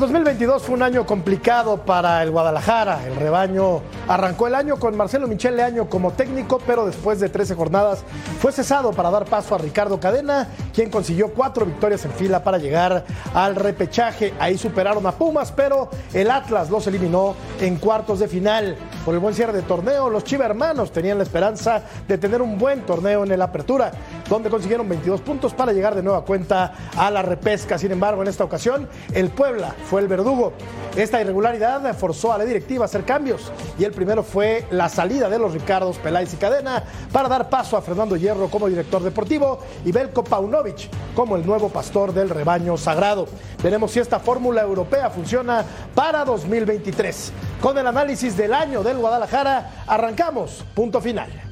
El 2022 fue un año complicado para el Guadalajara. El rebaño arrancó el año con Marcelo Michel Leaño como técnico, pero después de 13 jornadas fue cesado para dar paso a Ricardo Cadena, quien consiguió cuatro victorias en fila para llegar al repechaje. Ahí superaron a Pumas, pero el Atlas los eliminó en cuartos de final. Por el buen cierre de torneo, los Chiva hermanos tenían la esperanza de tener un buen torneo en el Apertura, donde consiguieron 22 puntos para llegar de nueva cuenta a la repesca. Sin embargo, en esta ocasión, el Puebla fue el verdugo. Esta irregularidad forzó a la directiva a hacer cambios y el primero fue la salida de los Ricardos Peláez y Cadena para dar paso a Fernando Hierro como director deportivo y Belko Paunovic como el nuevo pastor del rebaño sagrado. Veremos si esta fórmula europea funciona para 2023. Con el análisis del año del Guadalajara, arrancamos. Punto final.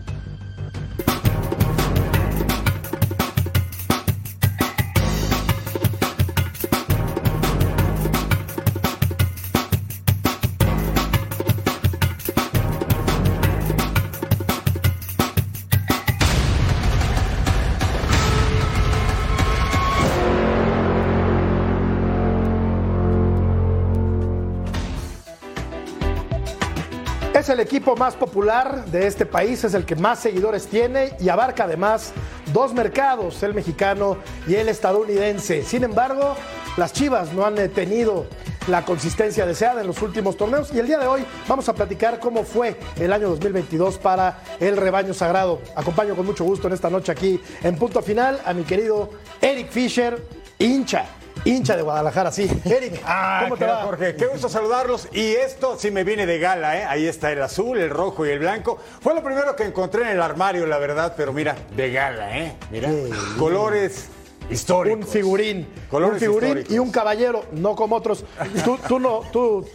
Es el equipo más popular de este país, es el que más seguidores tiene y abarca además dos mercados, el mexicano y el estadounidense. Sin embargo, las Chivas no han eh, tenido la consistencia deseada en los últimos torneos y el día de hoy vamos a platicar cómo fue el año 2022 para el rebaño sagrado. Acompaño con mucho gusto en esta noche aquí en punto final a mi querido Eric Fisher, hincha hincha de Guadalajara, sí. Eric, ah, ¿cómo te va? Jorge, qué gusto saludarlos. Y esto sí me viene de gala, ¿eh? Ahí está el azul, el rojo y el blanco. Fue lo primero que encontré en el armario, la verdad, pero mira, de gala, ¿eh? Mira, colores Histórico. Un figurín. un figurín y un caballero, no como otros. Tú, tú no, tú.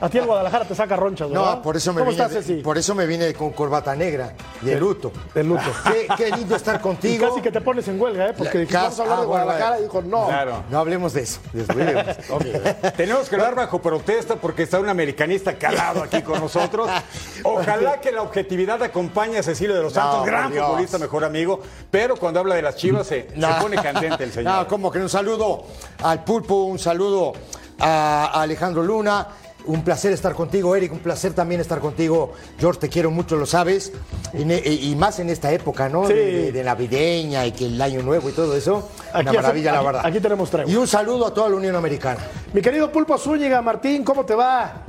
A ti el Guadalajara te saca ronchas, ¿verdad? No, por eso me ¿Cómo vine. estás, Ceci? por eso me vine con corbata negra y de luto. De luto. Qué, qué lindo estar Y contigo. casi que te pones en huelga, ¿eh? Porque dijimos, vamos a hablar ah, de bueno, Guadalajara y dijo, no. Claro. No hablemos de eso. Después. Tenemos que hablar bajo protesta porque está un americanista calado aquí con nosotros. Ojalá que la objetividad acompañe a Cecilio de los Santos, No, gran futbolista, mejor amigo. Pero cuando habla de las chivas se, se pone candente el señor. No, como que un saludo al Pulpo, un saludo a Alejandro Luna. Un placer estar contigo, Eric. Un placer también estar contigo. George, te quiero mucho, lo sabes. Y, más en esta época, ¿no? Sí. De, de- de navideña y que el año nuevo y todo eso. Aquí Una maravilla, hace- la aquí- verdad. aquí tenemos tregua. Y un saludo a toda la Unión Americana. Mi querido Pulpo Zúñiga, Martín, ¿cómo te va?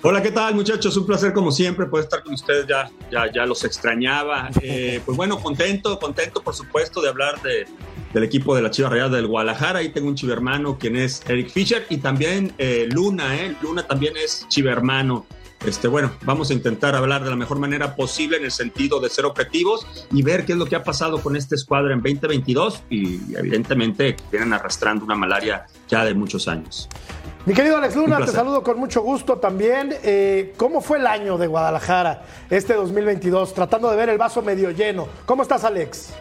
Hola, ¿qué tal muchachos? Un placer como siempre poder estar con ustedes, ya, ya, ya los extrañaba. Eh, pues bueno, contento, contento por supuesto de hablar de, del equipo de la Chiva Real del Guadalajara. Ahí tengo un chivermano quien es Eric Fisher y también eh, Luna, ¿eh? Luna también es chivermano. Este, bueno, vamos a intentar hablar de la mejor manera posible en el sentido de ser objetivos y ver qué es lo que ha pasado con este escuadra en 2022 y evidentemente vienen arrastrando una malaria ya de muchos años. Mi querido Alex Un Luna, te saludo con mucho gusto también. Eh, ¿Cómo fue el año de Guadalajara, este 2022? Tratando de ver el vaso medio lleno. ¿Cómo estás, Alex?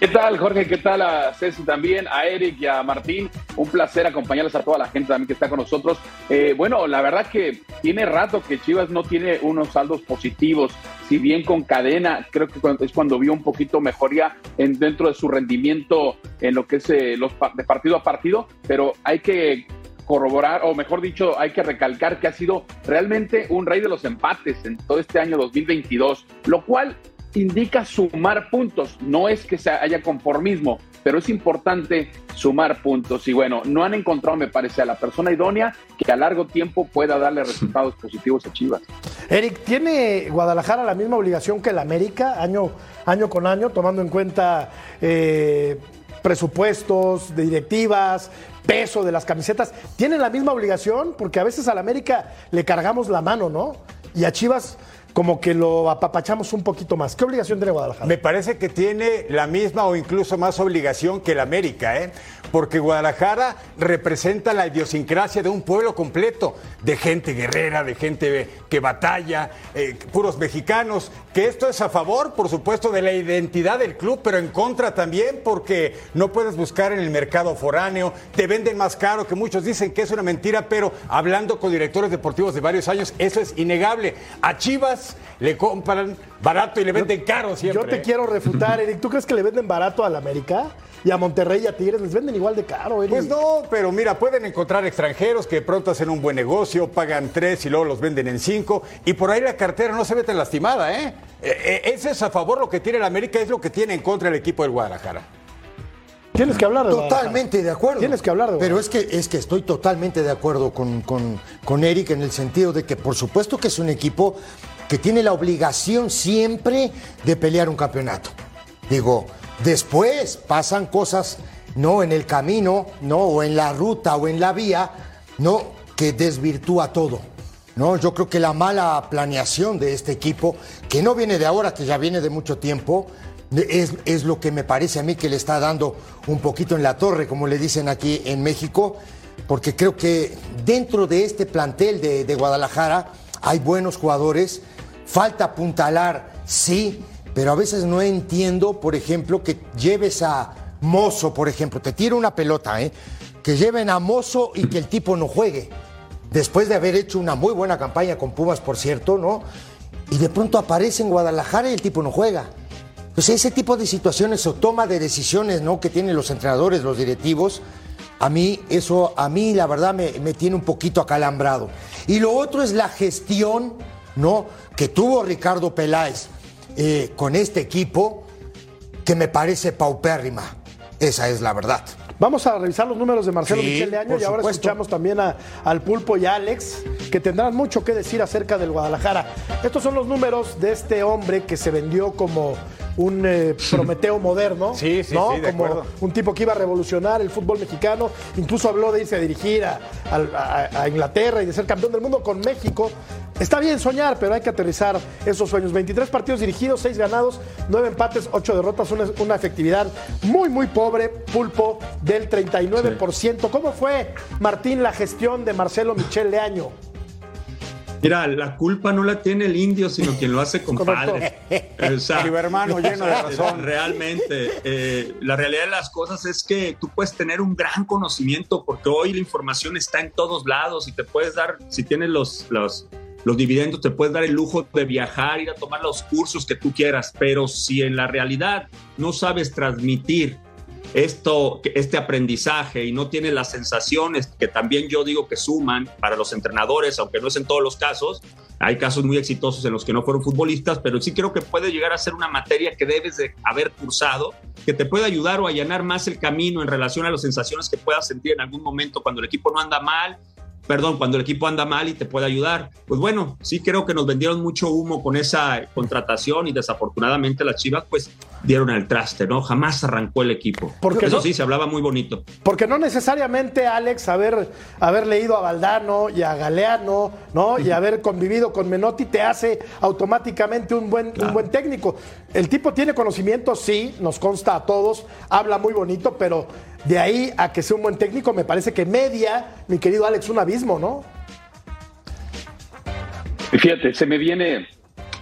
¿Qué tal, Jorge? ¿Qué tal a Ceci también, a Eric y a Martín? Un placer acompañarles a toda la gente también que está con nosotros. Eh, bueno, la verdad que tiene rato que Chivas no tiene unos saldos positivos. Si bien con cadena, creo que es cuando vio un poquito mejoría en, dentro de su rendimiento en lo que es eh, los de partido a partido, pero hay que corroborar, o mejor dicho, hay que recalcar que ha sido realmente un rey de los empates en todo este año 2022, lo cual indica sumar puntos. No es que se haya conformismo, pero es importante sumar puntos. Y bueno, no han encontrado, me parece, a la persona idónea que a largo tiempo pueda darle resultados positivos a Chivas. Eric, ¿tiene Guadalajara la misma obligación que el América año, año con año, tomando en cuenta eh, presupuestos, de directivas, peso de las camisetas? ¿Tienen la misma obligación? Porque a veces al América le cargamos la mano, ¿no? Y a Chivas como que lo apapachamos un poquito más. ¿Qué obligación tiene Guadalajara? Me parece que tiene la misma o incluso más obligación que el América, ¿eh? porque Guadalajara representa la idiosincrasia de un pueblo completo, de gente guerrera, de gente que batalla, eh, puros mexicanos, que esto es a favor, por supuesto, de la identidad del club, pero en contra también porque no puedes buscar en el mercado foráneo, te venden más caro, que muchos dicen que es una mentira, pero hablando con directores deportivos de varios años, eso es innegable. A Chivas Chivas le compran barato y le venden caro siempre. Yo te ¿eh? quiero refutar, Eric. ¿Tú crees que le venden barato al América? Y a Monterrey y a Tigres les venden igual de caro, Eric. Pues no, pero mira, pueden encontrar extranjeros que de pronto hacen un buen negocio, pagan tres y luego los venden en cinco, y por ahí la cartera no se ve tan lastimada, ¿eh? Eh, eh, Ese es a favor lo que tiene el América, es lo que tiene en contra el equipo del Guadalajara. Tienes que hablar de Totalmente de acuerdo. Tienes que hablar de Pero es que, es que estoy totalmente de acuerdo con, con, con Eric en el sentido de que por supuesto que es un equipo que tiene la obligación siempre de pelear un campeonato. Digo, después pasan cosas, ¿no? En el camino, ¿no? O en la ruta o en la vía, ¿no? Que desvirtúa todo. ¿no? Yo creo que la mala planeación de este equipo, que no viene de ahora, que ya viene de mucho tiempo, es, es lo que me parece a mí que le está dando un poquito en la torre, como le dicen aquí en México, porque creo que dentro de este plantel de, de Guadalajara hay buenos jugadores, falta apuntalar, sí, pero a veces no entiendo, por ejemplo, que lleves a Mozo, por ejemplo, te tira una pelota, ¿eh? que lleven a Mozo y que el tipo no juegue después de haber hecho una muy buena campaña con Pumas, por cierto, ¿no? Y de pronto aparece en Guadalajara y el tipo no juega. Pues ese tipo de situaciones o toma de decisiones, ¿no? Que tienen los entrenadores, los directivos, a mí eso, a mí la verdad me, me tiene un poquito acalambrado. Y lo otro es la gestión, ¿no? Que tuvo Ricardo Peláez eh, con este equipo, que me parece paupérrima. Esa es la verdad. Vamos a revisar los números de Marcelo Sí, Michel de Año y ahora supuesto. escuchamos también a- al Pulpo y a Alex, que tendrán mucho que decir acerca del Guadalajara. Estos son los números de este hombre que se vendió como un eh, Prometeo moderno, Sí, sí, ¿no? sí, de como acuerdo. un tipo que iba a revolucionar el fútbol mexicano. Incluso habló de irse a dirigir a, al- a- a Inglaterra y de ser campeón del mundo con México. Está bien soñar, pero hay que aterrizar esos sueños. 23 partidos dirigidos, 6 ganados, 9 empates, 8 derrotas, una, una efectividad muy, muy pobre, pulpo del 39%. ¿Cómo fue, Martín, la gestión de Marcelo Michel Leaño? Mira, la culpa no la tiene el indio, sino quien lo hace compadre. O sea, hermano lleno de razón. Realmente, eh, la realidad de las cosas es que tú puedes tener un gran conocimiento porque hoy la información está en todos lados y te puedes dar, si tienes los, los, los dividendos, te puedes dar el lujo de viajar, ir a tomar los cursos que tú quieras, pero si en la realidad no sabes transmitir esto, este aprendizaje y no tiene las sensaciones que también yo digo que suman para los entrenadores, aunque no es en todos los casos. Hay casos muy exitosos en los que no fueron futbolistas, pero sí creo que puede llegar a ser una materia que debes de haber cursado, que te puede ayudar o allanar más el camino en relación a las sensaciones que puedas sentir en algún momento cuando el equipo no anda mal perdón, cuando el equipo anda mal y te puede ayudar. Pues bueno, sí creo que nos vendieron mucho humo con esa contratación y desafortunadamente las Chivas pues dieron al traste, ¿no? Jamás arrancó el equipo. Porque Eso no- sí, se hablaba muy bonito. Porque no necesariamente, Alex, haber, haber leído a Valdano y a Galeano, ¿no? Y haber convivido con Menotti te hace automáticamente un buen, un buen técnico. El tipo tiene conocimiento, sí, nos consta a todos, habla muy bonito, pero de ahí a que sea un buen técnico, me parece que media, mi querido Alex, un abismo, ¿no? Fíjate, se me viene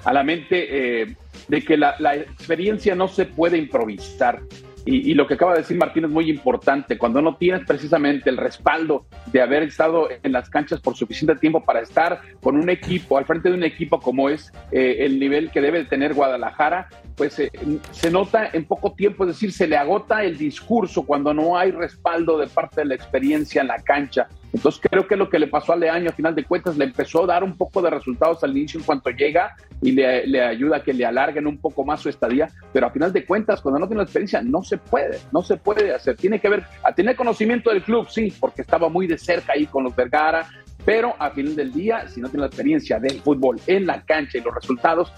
a la mente eh, de que la experiencia no se puede improvisar. Y, lo que acaba de decir Martín es muy importante. Cuando no tienes precisamente el respaldo de haber estado en las canchas por suficiente tiempo para estar con un equipo, al frente de un equipo como es eh, el nivel que debe de tener Guadalajara, pues eh, se nota en poco tiempo, es decir, se le agota el discurso cuando no hay respaldo de parte de la experiencia en la cancha. Entonces creo que lo que le pasó a Leaño, a final de cuentas, le empezó a dar un poco de resultados al inicio en cuanto llega y le, le ayuda a que le alarguen un poco más su estadía, pero a final de cuentas, cuando no tiene la experiencia, no se puede, no se puede hacer. Tiene que ver, a tener conocimiento del club, sí, porque estaba muy de cerca ahí con los Vergara, pero a final del día, si no tiene la experiencia del fútbol en la cancha y los resultados,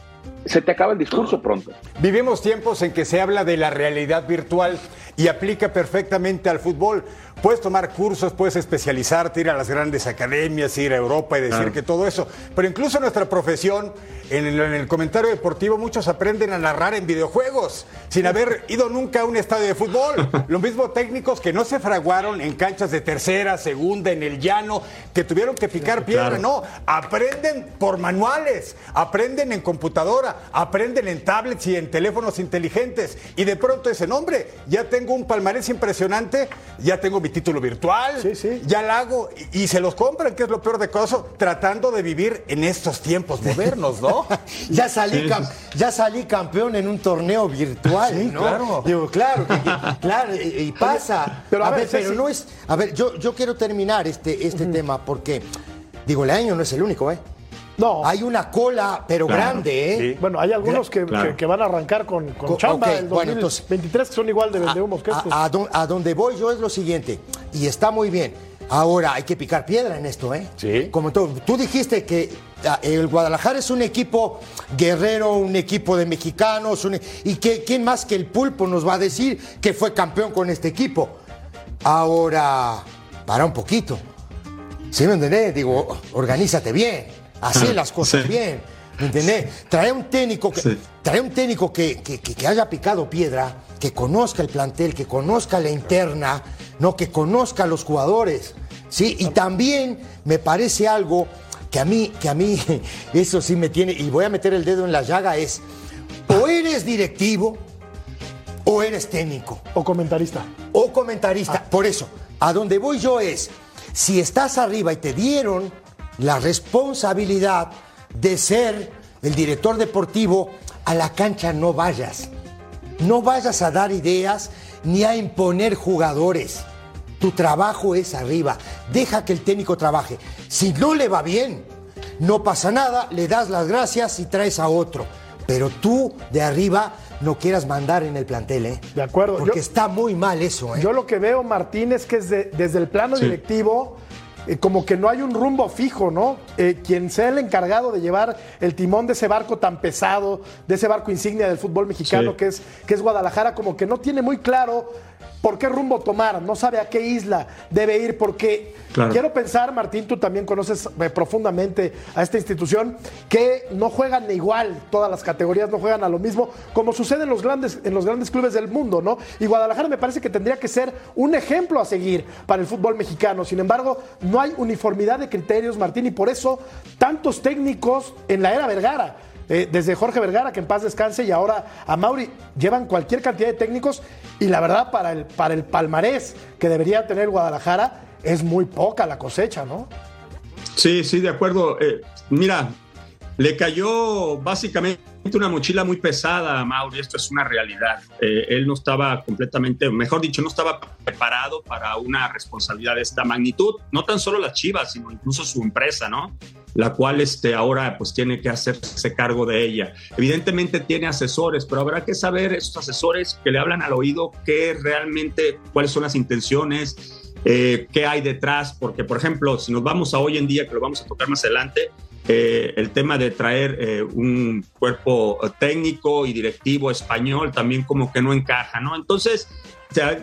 se te acaba el discurso pronto. Vivimos tiempos en que se habla de la realidad virtual y aplica perfectamente al fútbol. Puedes tomar cursos, puedes especializarte, ir a las grandes academias, ir a Europa y decir Claro. que todo eso. Pero incluso en nuestra profesión, en el, en el comentario deportivo, muchos aprenden a narrar en videojuegos sin haber ido nunca a un estadio de fútbol. Lo mismo técnicos que no se fraguaron en canchas de tercera, segunda, en el llano, que tuvieron que picar piedra. Claro. No, aprenden por manuales, aprenden en computadora, aprenden en tablets y en teléfonos inteligentes. Y de pronto dicen, hombre, ya tengo tengo un palmarés impresionante, ya tengo mi título virtual, Sí, sí. ya la hago y, y se los compran, que es lo peor de todo, tratando de vivir en estos tiempos modernos, ¿no? Ya salí, ya salí campeón en un torneo virtual, Sí, ¿no? claro. Digo, claro, que- claro, y, y pasa. pero a a ver, ver, pero no es. A ver, yo, yo quiero terminar este, este tema porque, digo, el año no es el único, ¿eh? No. Hay una cola, pero Claro, grande, ¿eh? sí. Bueno, hay algunos que, Claro. que- que van a arrancar con, con Co- chamba ok, el bueno, 2023, que son igual de vendehumos que a, estos. a don- a donde voy yo es lo siguiente, y está muy bien. Ahora hay que picar piedra en esto, ¿eh? Sí. Como tú, tú dijiste que ah, el Guadalajara es un equipo guerrero, un equipo de mexicanos, un e- y que quién más que el Pulpo nos va a decir que fue campeón con este equipo. Ahora, para un poquito. ¿Sí me entendés? Digo, organízate bien, haz las cosas Sí. bien. ¿Me entendés? Trae un técnico que, Sí. trae un técnico que, que- que- que haya picado piedra, que conozca el plantel, que conozca la interna, no que conozca a los jugadores. ¿sí? Y también me parece algo que a mí, que a mí, eso sí me tiene, y voy a meter el dedo en la llaga, es o eres directivo o eres técnico O comentarista. o comentarista. Por eso, a donde voy yo es, si estás arriba y te dieron la responsabilidad de ser el director deportivo, a la cancha no vayas. No vayas a dar ideas ni a imponer jugadores. Tu trabajo es arriba. Deja que el técnico trabaje. Si no le va bien, no pasa nada, le das las gracias y traes a otro. Pero tú de arriba no quieras mandar en el plantel, ¿eh? De acuerdo. Porque Yo- está muy mal eso, ¿eh? Yo lo que veo, Martín, es que es de- desde el plano Sí. directivo, eh, como que no hay un rumbo fijo, ¿no? Eh, quien sea el encargado de llevar el timón de ese barco tan pesado, de ese barco insignia del fútbol mexicano Sí. que, es, que es Guadalajara, como que no tiene muy claro por qué rumbo tomar, no sabe a qué isla debe ir, porque Claro. quiero pensar, Martín, tú también conoces eh, profundamente a esta institución, que no juegan igual, todas las categorías no juegan a lo mismo, como sucede en los grandes, en los grandes clubes del mundo, ¿no? Y Guadalajara me parece que tendría que ser un ejemplo a seguir para el fútbol mexicano. Sin embargo, no hay uniformidad de criterios, Martín, y por eso tantos técnicos en la era Vergara. Eh, desde Jorge Vergara, que en paz descanse, y ahora a Mauri, llevan cualquier cantidad de técnicos y la verdad para el, para el palmarés que debería tener Guadalajara es muy poca la cosecha, ¿no? Sí, sí, de acuerdo. Eh, mira, le cayó básicamente una mochila muy pesada a Mauri, esto es una realidad. Eh, él no estaba completamente, mejor dicho, no estaba preparado para una responsabilidad de esta magnitud, no tan solo las Chivas, sino incluso su empresa, ¿no? La cual este, ahora pues tiene que hacerse cargo de ella. Evidentemente tiene asesores, pero habrá que saber esos asesores que le hablan al oído qué realmente, cuáles son las intenciones, eh, qué hay detrás, porque por ejemplo, si nos vamos a hoy en día, que lo vamos a tocar más adelante, eh, el tema de traer eh, un cuerpo técnico y directivo español también como que no encaja, ¿no? Entonces,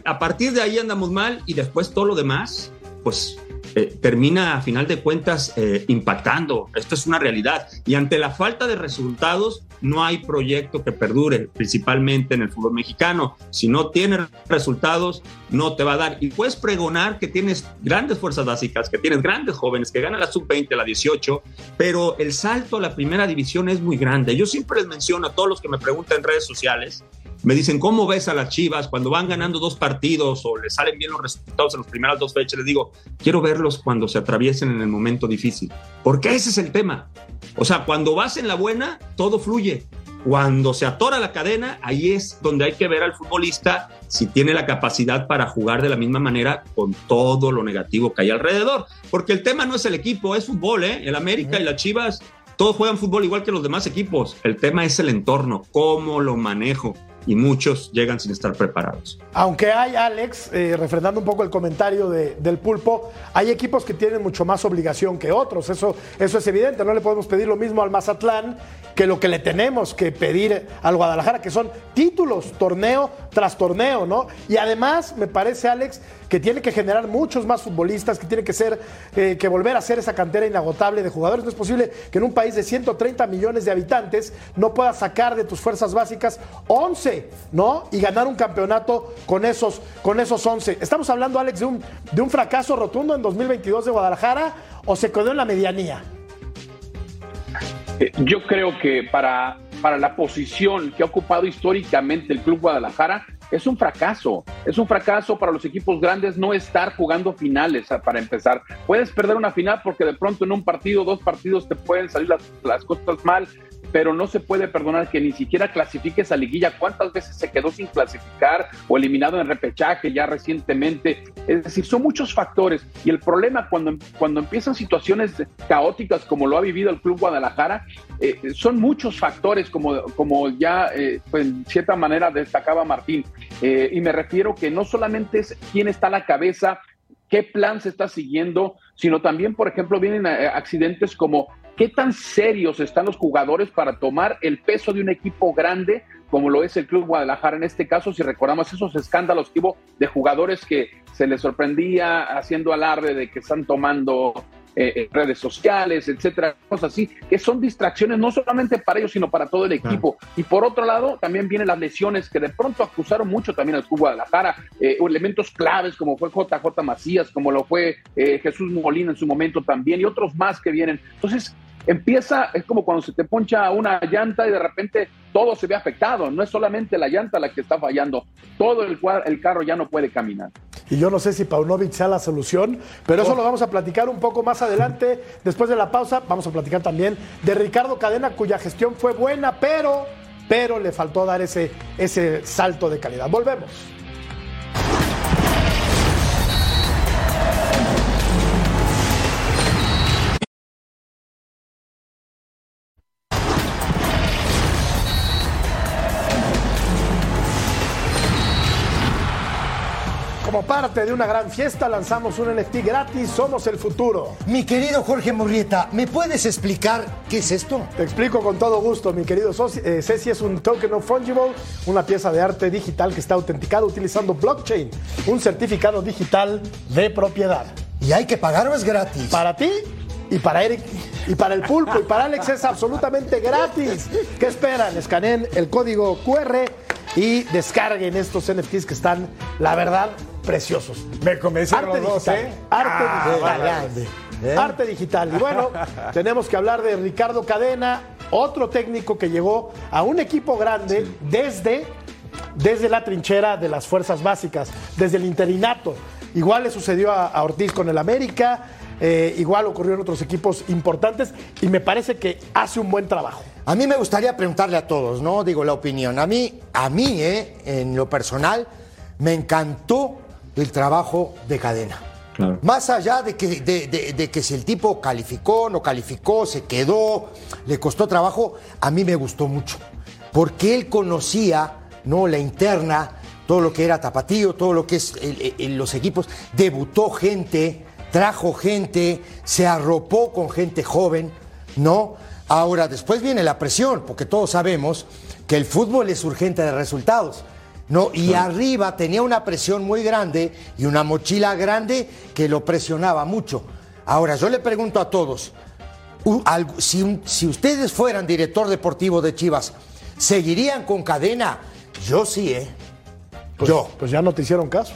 a partir de ahí andamos mal y después todo lo demás, pues eh, termina a final de cuentas eh, impactando. Esto es una realidad. Y ante la falta de resultados, no hay proyecto que perdure, principalmente en el fútbol mexicano. Si no tienes resultados, no te va a dar. Y puedes pregonar que tienes grandes fuerzas básicas, que tienes grandes jóvenes, que ganan la sub-20, la 18, pero el salto a la primera división es muy grande. Yo siempre les menciono a todos los que me preguntan en redes sociales, me dicen, ¿cómo ves a las Chivas cuando van ganando dos partidos o les salen bien los resultados en las primeras dos fechas? Les digo, quiero verlos cuando se atraviesen en el momento difícil. Porque ese es el tema. O sea, cuando vas en la buena, todo fluye. Cuando se atora la cadena, ahí es donde hay que ver al futbolista si tiene la capacidad para jugar de la misma manera con todo lo negativo que hay alrededor. Porque el tema no es el equipo, es fútbol, ¿eh? El América y las Chivas, todos juegan fútbol igual que los demás equipos. El tema es el entorno, cómo lo manejo. Y muchos llegan sin estar preparados. Aunque hay, Alex, eh, refrendando un poco el comentario de- del pulpo, hay equipos que tienen mucho más obligación que otros. Eso, eso es evidente. No le podemos pedir lo mismo al Mazatlán que lo que le tenemos que pedir al Guadalajara, que son títulos, torneo tras torneo, ¿no? Y además, me parece, Alex, que tiene que generar muchos más futbolistas, que tiene que ser, eh, que volver a ser esa cantera inagotable de jugadores. No es posible que en un país de 130 millones de habitantes no puedas sacar de tus fuerzas básicas 11, ¿no? Y ganar un campeonato con esos, con esos 11. Estamos hablando, Alex, de un, de un fracaso rotundo en 2022 de Guadalajara o se quedó en la medianía. Eh, Yo creo que para, para la posición que ha ocupado históricamente el Club Guadalajara, es un fracaso. Es un fracaso para los equipos grandes no estar jugando finales para empezar. Puedes perder una final porque de pronto en un partido, dos partidos te pueden salir las, las cosas mal, pero no se puede perdonar que ni siquiera clasifique esa liguilla. ¿Cuántas veces se quedó sin clasificar o eliminado en repechaje ya recientemente? Es decir, son muchos factores y el problema cuando, cuando empiezan situaciones caóticas como lo ha vivido el Club Guadalajara, eh, son muchos factores como, como ya eh, pues, en cierta manera destacaba Martín. Eh, y me refiero que no solamente es quién está a la cabeza, qué plan se está siguiendo, sino también, por ejemplo, vienen accidentes como ¿Qué tan serios están los jugadores para tomar el peso de un equipo grande como lo es el Club Guadalajara en este caso? Si recordamos esos escándalos que hubo de jugadores que se les sorprendía haciendo alarde de que están tomando eh, eh, redes sociales, etcétera, cosas así, que son distracciones no solamente para ellos, sino para todo el equipo. Y por otro lado, también vienen las lesiones que de pronto acusaron mucho también al Club Guadalajara, eh, elementos claves como fue JJ Macías, como lo fue Jesús Molina en su momento también, y otros más que vienen. Entonces, empieza, es como cuando se te poncha una llanta y de repente todo se ve afectado. No es solamente la llanta la que está fallando, todo el, el carro ya no puede caminar. Y yo no sé si Paunovic sea la solución, pero eso oh. lo vamos a platicar un poco más adelante. Después de la pausa, vamos a platicar también de Ricardo Cadena, cuya gestión fue buena, pero, pero le faltó dar ese, ese salto de calidad. Volvemos. Parte de una gran fiesta lanzamos un NFT gratis, Somos el Futuro. Mi querido Jorge Murrieta, ¿me puedes explicar qué es esto? Te explico con todo gusto, mi querido eh, Ceci. Es un token of fungible, una pieza de arte digital que está autenticada utilizando blockchain, un certificado digital de propiedad. ¿Y hay que pagar o es gratis? Para ti y para Eric y para el pulpo y para Alex es absolutamente gratis. ¿Qué esperan? Escaneen el código QR y descarguen estos NFTs que están, la verdad, preciosos. Me convencieron Arte los dos, digital. ¿eh? Arte Ah, digital. ¿Eh? Arte digital. Y bueno, tenemos que hablar de Ricardo Cadena, otro técnico que llegó a un equipo grande desde, desde la trinchera de las fuerzas básicas, desde el interinato. Igual le sucedió a, a Ortiz con el América, eh, igual ocurrió en otros equipos importantes y me parece que hace un buen trabajo. A mí me gustaría preguntarle a todos, ¿no? Digo la opinión. A mí, a mí, ¿eh? en lo personal, me encantó el trabajo de cadena. Claro. Más allá de que, de, de- de que si el tipo calificó, no calificó, se quedó, le costó trabajo, a mí me gustó mucho. Porque él conocía ¿no? la interna, todo lo que era Tapatío, todo lo que es el- el- los equipos. Debutó gente, trajo gente, se arropó con gente joven, ¿no? Ahora, después viene la presión, porque todos sabemos que el fútbol es urgente de resultados. No, y arriba tenía una presión muy grande y una mochila grande que lo presionaba mucho. Ahora, yo le pregunto a todos, si, ustedes fueran director deportivo de Chivas, ¿seguirían con cadena? Yo sí, ¿eh? yo. Pues ya no te hicieron caso.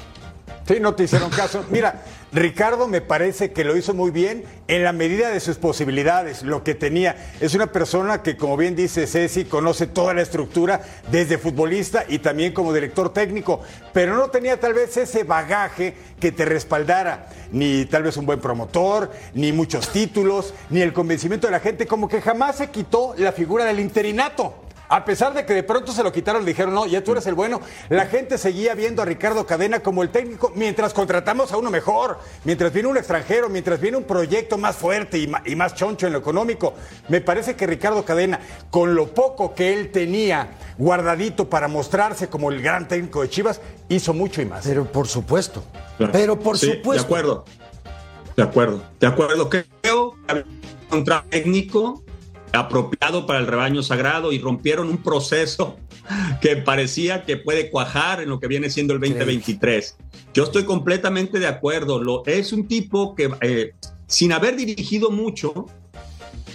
Sí, no te hicieron caso. Mira, Ricardo me parece que lo hizo muy bien en la medida de sus posibilidades, lo que tenía. Es una persona que, como bien dice Ceci, conoce toda la estructura desde futbolista y también como director técnico, pero no tenía tal vez ese bagaje que te respaldara, ni tal vez un buen promotor, ni muchos títulos, ni el convencimiento de la gente, como que jamás se quitó la figura del interinato. A pesar de que de pronto se lo quitaron, le dijeron, no, ya tú eres el bueno, la gente seguía viendo a Ricardo Cadena como el técnico mientras contratamos a uno mejor, mientras viene un extranjero, mientras viene un proyecto más fuerte y más choncho en lo económico. Me parece que Ricardo Cadena, con lo poco que él tenía guardadito para mostrarse como el gran técnico de Chivas, hizo mucho y más. Pero por supuesto. Claro. Pero por Sí, supuesto. De acuerdo. De acuerdo. De acuerdo. Creo que contra técnico apropiado para el rebaño sagrado y rompieron un proceso que parecía que puede cuajar en lo que viene siendo el 2023. Yo estoy completamente de acuerdo. Lo, es un tipo que, eh, sin haber dirigido mucho,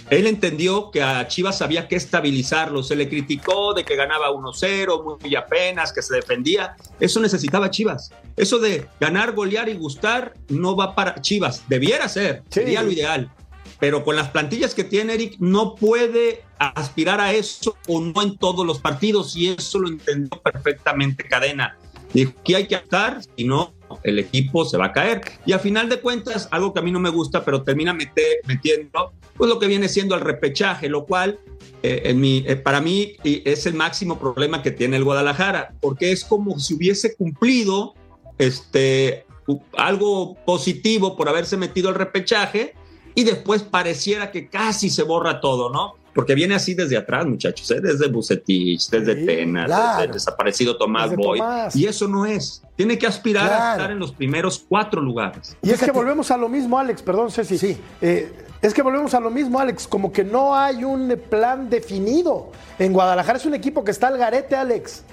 él entendió que a Chivas había que estabilizarlo. Se le criticó de que ganaba 1-0, muy apenas, que se defendía. Eso necesitaba Chivas. Eso de ganar, golear y gustar no va para Chivas. Debiera ser, Sí. sería lo ideal. Pero con las plantillas que tiene Eric, no puede aspirar a eso o no en todos los partidos. Y eso lo entendió perfectamente Cadena. Dijo, aquí hay que actuar, si no, el equipo se va a caer. Y a final de cuentas, algo que a mí no me gusta, pero termina metiendo, pues lo que viene siendo el repechaje, lo cual eh, en mi, eh, para mí es el máximo problema que tiene el Guadalajara, porque es como si hubiese cumplido este, algo positivo por haberse metido al repechaje y después pareciera que casi se borra todo, ¿no? Porque viene así desde atrás, muchachos, ¿eh? desde Bucetich, desde Tena, desde el desaparecido Tomás Boy. Y eso no es. Tiene que aspirar a estar en los primeros cuatro lugares. Y es que volvemos a lo mismo, Alex, perdón, Ceci. Sí. Eh, es que volvemos a lo mismo, Alex, como que no hay un plan definido. En Guadalajara es un equipo que está al garete, Alex.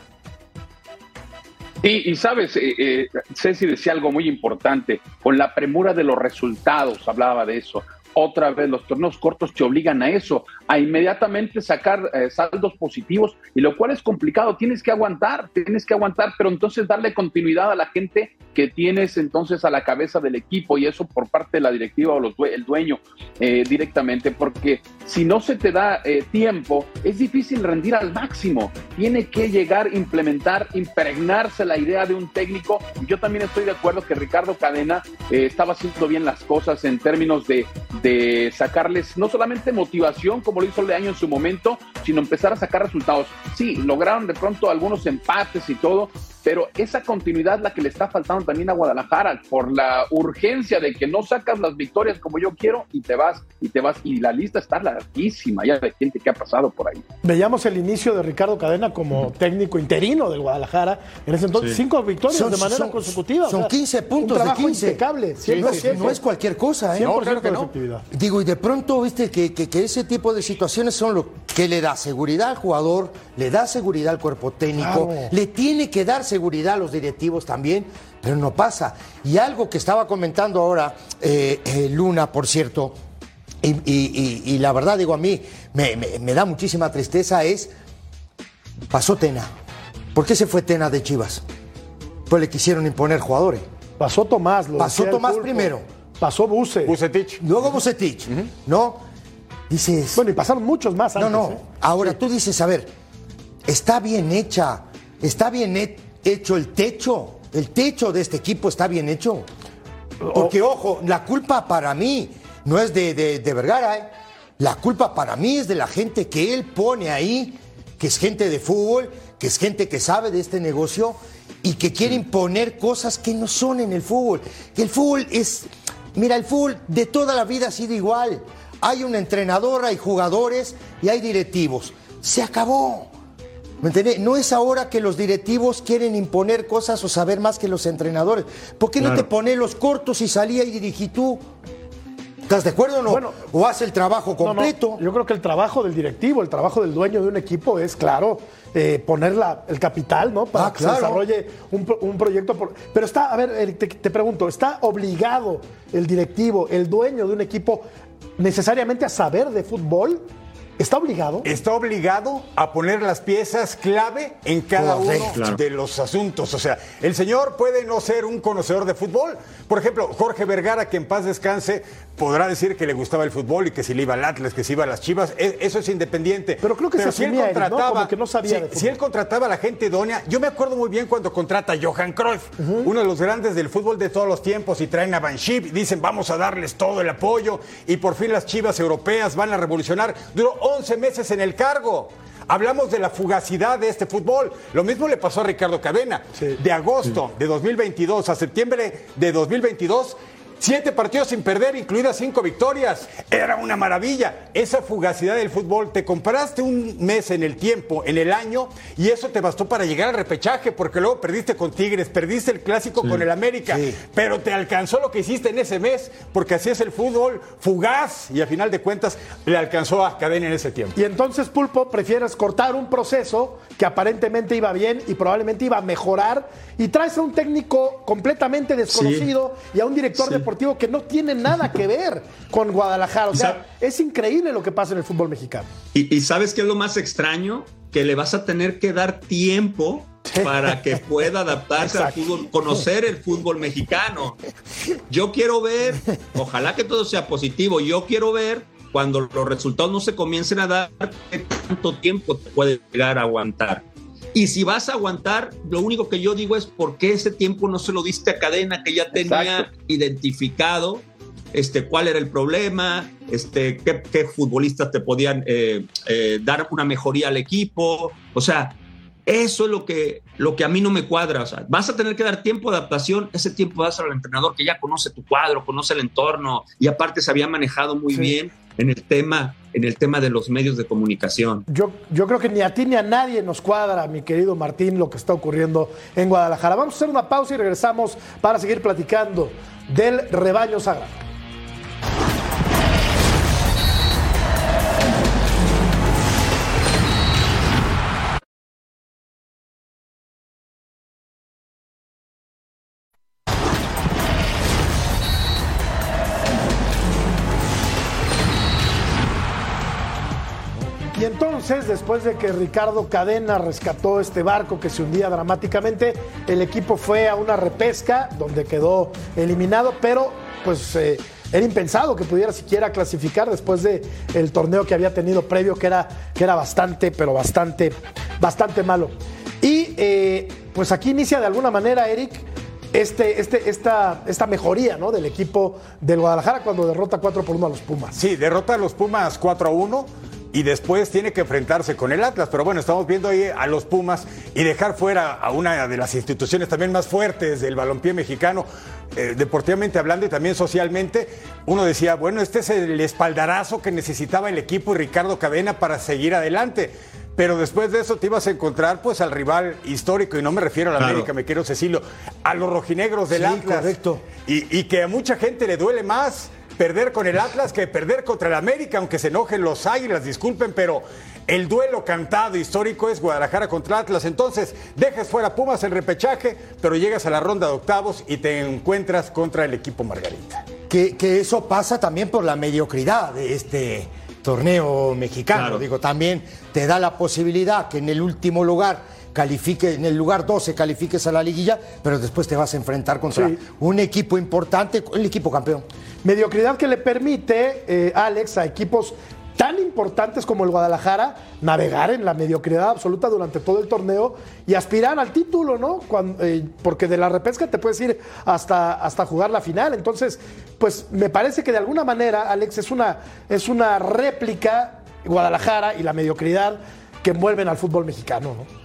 Y, y sabes, eh, eh, Ceci decía algo muy importante, con la premura de los resultados, hablaba de eso. Otra vez los torneos cortos te obligan a eso, a inmediatamente sacar eh, saldos positivos, y lo cual es complicado, tienes que aguantar, tienes que aguantar, pero entonces darle continuidad a la gente que tienes entonces a la cabeza del equipo y eso por parte de la directiva o los, el dueño eh, directamente, porque si no se te da eh, tiempo, es difícil rendir al máximo, tiene que llegar, implementar, impregnarse la idea de un técnico, yo también estoy de acuerdo que Ricardo Cadena estaba haciendo bien las cosas en términos de de sacarles no solamente motivación, como lo hizo Leaño en su momento, sino empezar a sacar resultados. Sí, lograron de pronto algunos empates y todo, pero esa continuidad la que le está faltando también a Guadalajara por la urgencia de que no sacas las victorias como yo quiero y te vas y te vas y la lista está larguísima ya de gente que ha pasado por ahí. Veíamos el inicio de Ricardo Cadena como técnico interino del Guadalajara, en ese entonces cinco victorias de manera consecutiva. Son 15 puntos un de 15. impecable. no, es, cualquier cosa, ¿eh? Digo, y de pronto, viste, que, que, ese tipo de situaciones son lo que le da seguridad al jugador, le da seguridad al cuerpo técnico, le tiene que dar seguridad a los directivos también, pero no pasa. Y algo que estaba comentando ahora eh, eh, Luna, por cierto, y, la verdad digo a mí, me, da muchísima tristeza, es, pasó Tena. ¿Por qué se fue Tena de Chivas? Pues le quisieron imponer jugadores. Pasó Tomás. Lo pasó Tomás primero. Pasó Buse. Bucetich. Luego Bucetich, ¿no? Dices... Bueno, y pasaron muchos más antes. No, no. ¿eh? Ahora tú dices, a ver, está bien hecha, está bien hecho el techo. El techo de este equipo está bien hecho. Porque, ojo, la culpa para mí no es de, de, Vergara, ¿eh? La culpa para mí es de la gente que él pone ahí, que es gente de fútbol, que es gente que sabe de este negocio y que quiere imponer cosas que no son en el fútbol. Que el fútbol es. Mira, el fútbol de toda la vida ha sido igual. Hay un entrenador, hay jugadores y hay directivos. Se acabó. ¿Me entiendes? No es ahora que los directivos quieren imponer cosas o saber más que los entrenadores. ¿Por qué no te pones los cortos y salía y dirigí tú? ¿Estás de acuerdo o no? Bueno, ¿O hace el trabajo completo? Yo creo que el trabajo del directivo, el trabajo del dueño de un equipo es, claro, eh, poner el capital, ¿no? Para ah, que se desarrolle un, proyecto. Pero está, a ver, te, te pregunto, ¿está obligado el directivo, el dueño de un equipo, necesariamente a saber de fútbol? ¿Está obligado? Está obligado a poner las piezas clave en cada uno de los asuntos. O sea, el señor puede no ser un conocedor de fútbol. Por ejemplo, Jorge Vergara, que en paz descanse, podrá decir que le gustaba el fútbol y que si le iba al Atlas, que si iba a las Chivas. E, eso es independiente. Pero creo que se si él contrataba, que no sabía si, él contrataba a la gente idónea, yo me acuerdo muy bien cuando contrata a Johan Cruyff, uno de los grandes del fútbol de todos los tiempos, y traen a Banship, dicen vamos a darles todo el apoyo, y por fin las Chivas europeas van a revolucionar. Duró 11 meses en el cargo. Hablamos de la fugacidad de este fútbol. Lo mismo le pasó a Ricardo Cadena. De agosto de 2022 a septiembre de 2022 Siete partidos sin perder, incluidas cinco victorias. Era una maravilla. Esa fugacidad del fútbol, te compraste un mes en el tiempo, en el año, y eso te bastó para llegar al repechaje, porque luego perdiste con Tigres, perdiste el clásico con el América, pero te alcanzó lo que hiciste en ese mes, porque así es el fútbol fugaz, y a final de cuentas le alcanzó a Cadena en ese tiempo. Y entonces, Pulpo, prefieres cortar un proceso que aparentemente iba bien y probablemente iba a mejorar, y traes a un técnico completamente desconocido y a un director deportivo que no tiene nada que ver con Guadalajara. O sea, es increíble lo que pasa en el fútbol mexicano. Y, sabes qué es lo más extraño? Que le vas a tener que dar tiempo para que pueda adaptarse al fútbol, conocer el fútbol mexicano. Yo quiero ver, ojalá que todo sea positivo, yo quiero ver cuando los resultados no se comiencen a dar, qué tanto tiempo te puede llegar a aguantar. Y si vas a aguantar, lo único que yo digo es por qué ese tiempo no se lo diste a cadena que ya tenía identificado este, cuál era el problema, este, qué, futbolistas te podían eh, eh, dar una mejoría al equipo. O sea, eso es lo que, lo que a mí no me cuadra. O sea, vas a tener que dar tiempo de adaptación, ese tiempo das al entrenador que ya conoce tu cuadro, conoce el entorno y aparte se había manejado muy bien en el tema en el tema de los medios de comunicación. Yo, yo creo que ni a ti ni a nadie nos cuadra, mi querido Martín, lo que está ocurriendo en Guadalajara. Vamos a hacer una pausa y regresamos para seguir platicando del rebaño sagrado. Después de que Ricardo Cadena rescató este barco que se hundía dramáticamente, el equipo fue a una repesca donde quedó eliminado, pero pues eh, era impensado que pudiera siquiera clasificar después del el torneo que había tenido previo, que era, que era bastante, pero bastante, bastante malo. Y eh, pues aquí inicia de alguna manera, Eric, este, este, esta, esta mejoría ¿no? del equipo del Guadalajara cuando derrota 4 por 1 a los Pumas. Sí, derrota a los Pumas 4 a 1 y después tiene que enfrentarse con el Atlas. Pero bueno, estamos viendo ahí a los Pumas y dejar fuera a una de las instituciones también más fuertes del balompié mexicano, eh, deportivamente hablando y también socialmente. Uno decía, bueno, este es el espaldarazo que necesitaba el equipo y Ricardo Cadena para seguir adelante. Pero después de eso te ibas a encontrar pues al rival histórico, y no me refiero a la América, me quiero Cecilio, a los rojinegros del Atlas. Correcto. Y, y que a mucha gente le duele más perder con el Atlas que perder contra el América, aunque se enojen los Águilas, disculpen, pero el duelo cantado histórico es Guadalajara contra Atlas. Entonces, dejes fuera Pumas el repechaje, pero llegas a la ronda de octavos y te encuentras contra el equipo Margarita. Que, eso pasa también por la mediocridad de este torneo mexicano. Digo, también te da la posibilidad que en el último lugar califique, en el lugar 12 califiques a la liguilla, pero después te vas a enfrentar contra un equipo importante, el equipo campeón. Mediocridad que le permite, eh, Alex, a equipos tan importantes como el Guadalajara navegar en la mediocridad absoluta durante todo el torneo y aspirar al título, ¿no? Eh, porque de la repesca te puedes ir hasta, hasta jugar la final. Entonces, pues me parece que de alguna manera, Alex, es una, es una réplica Guadalajara y la mediocridad que envuelven al fútbol mexicano, ¿no?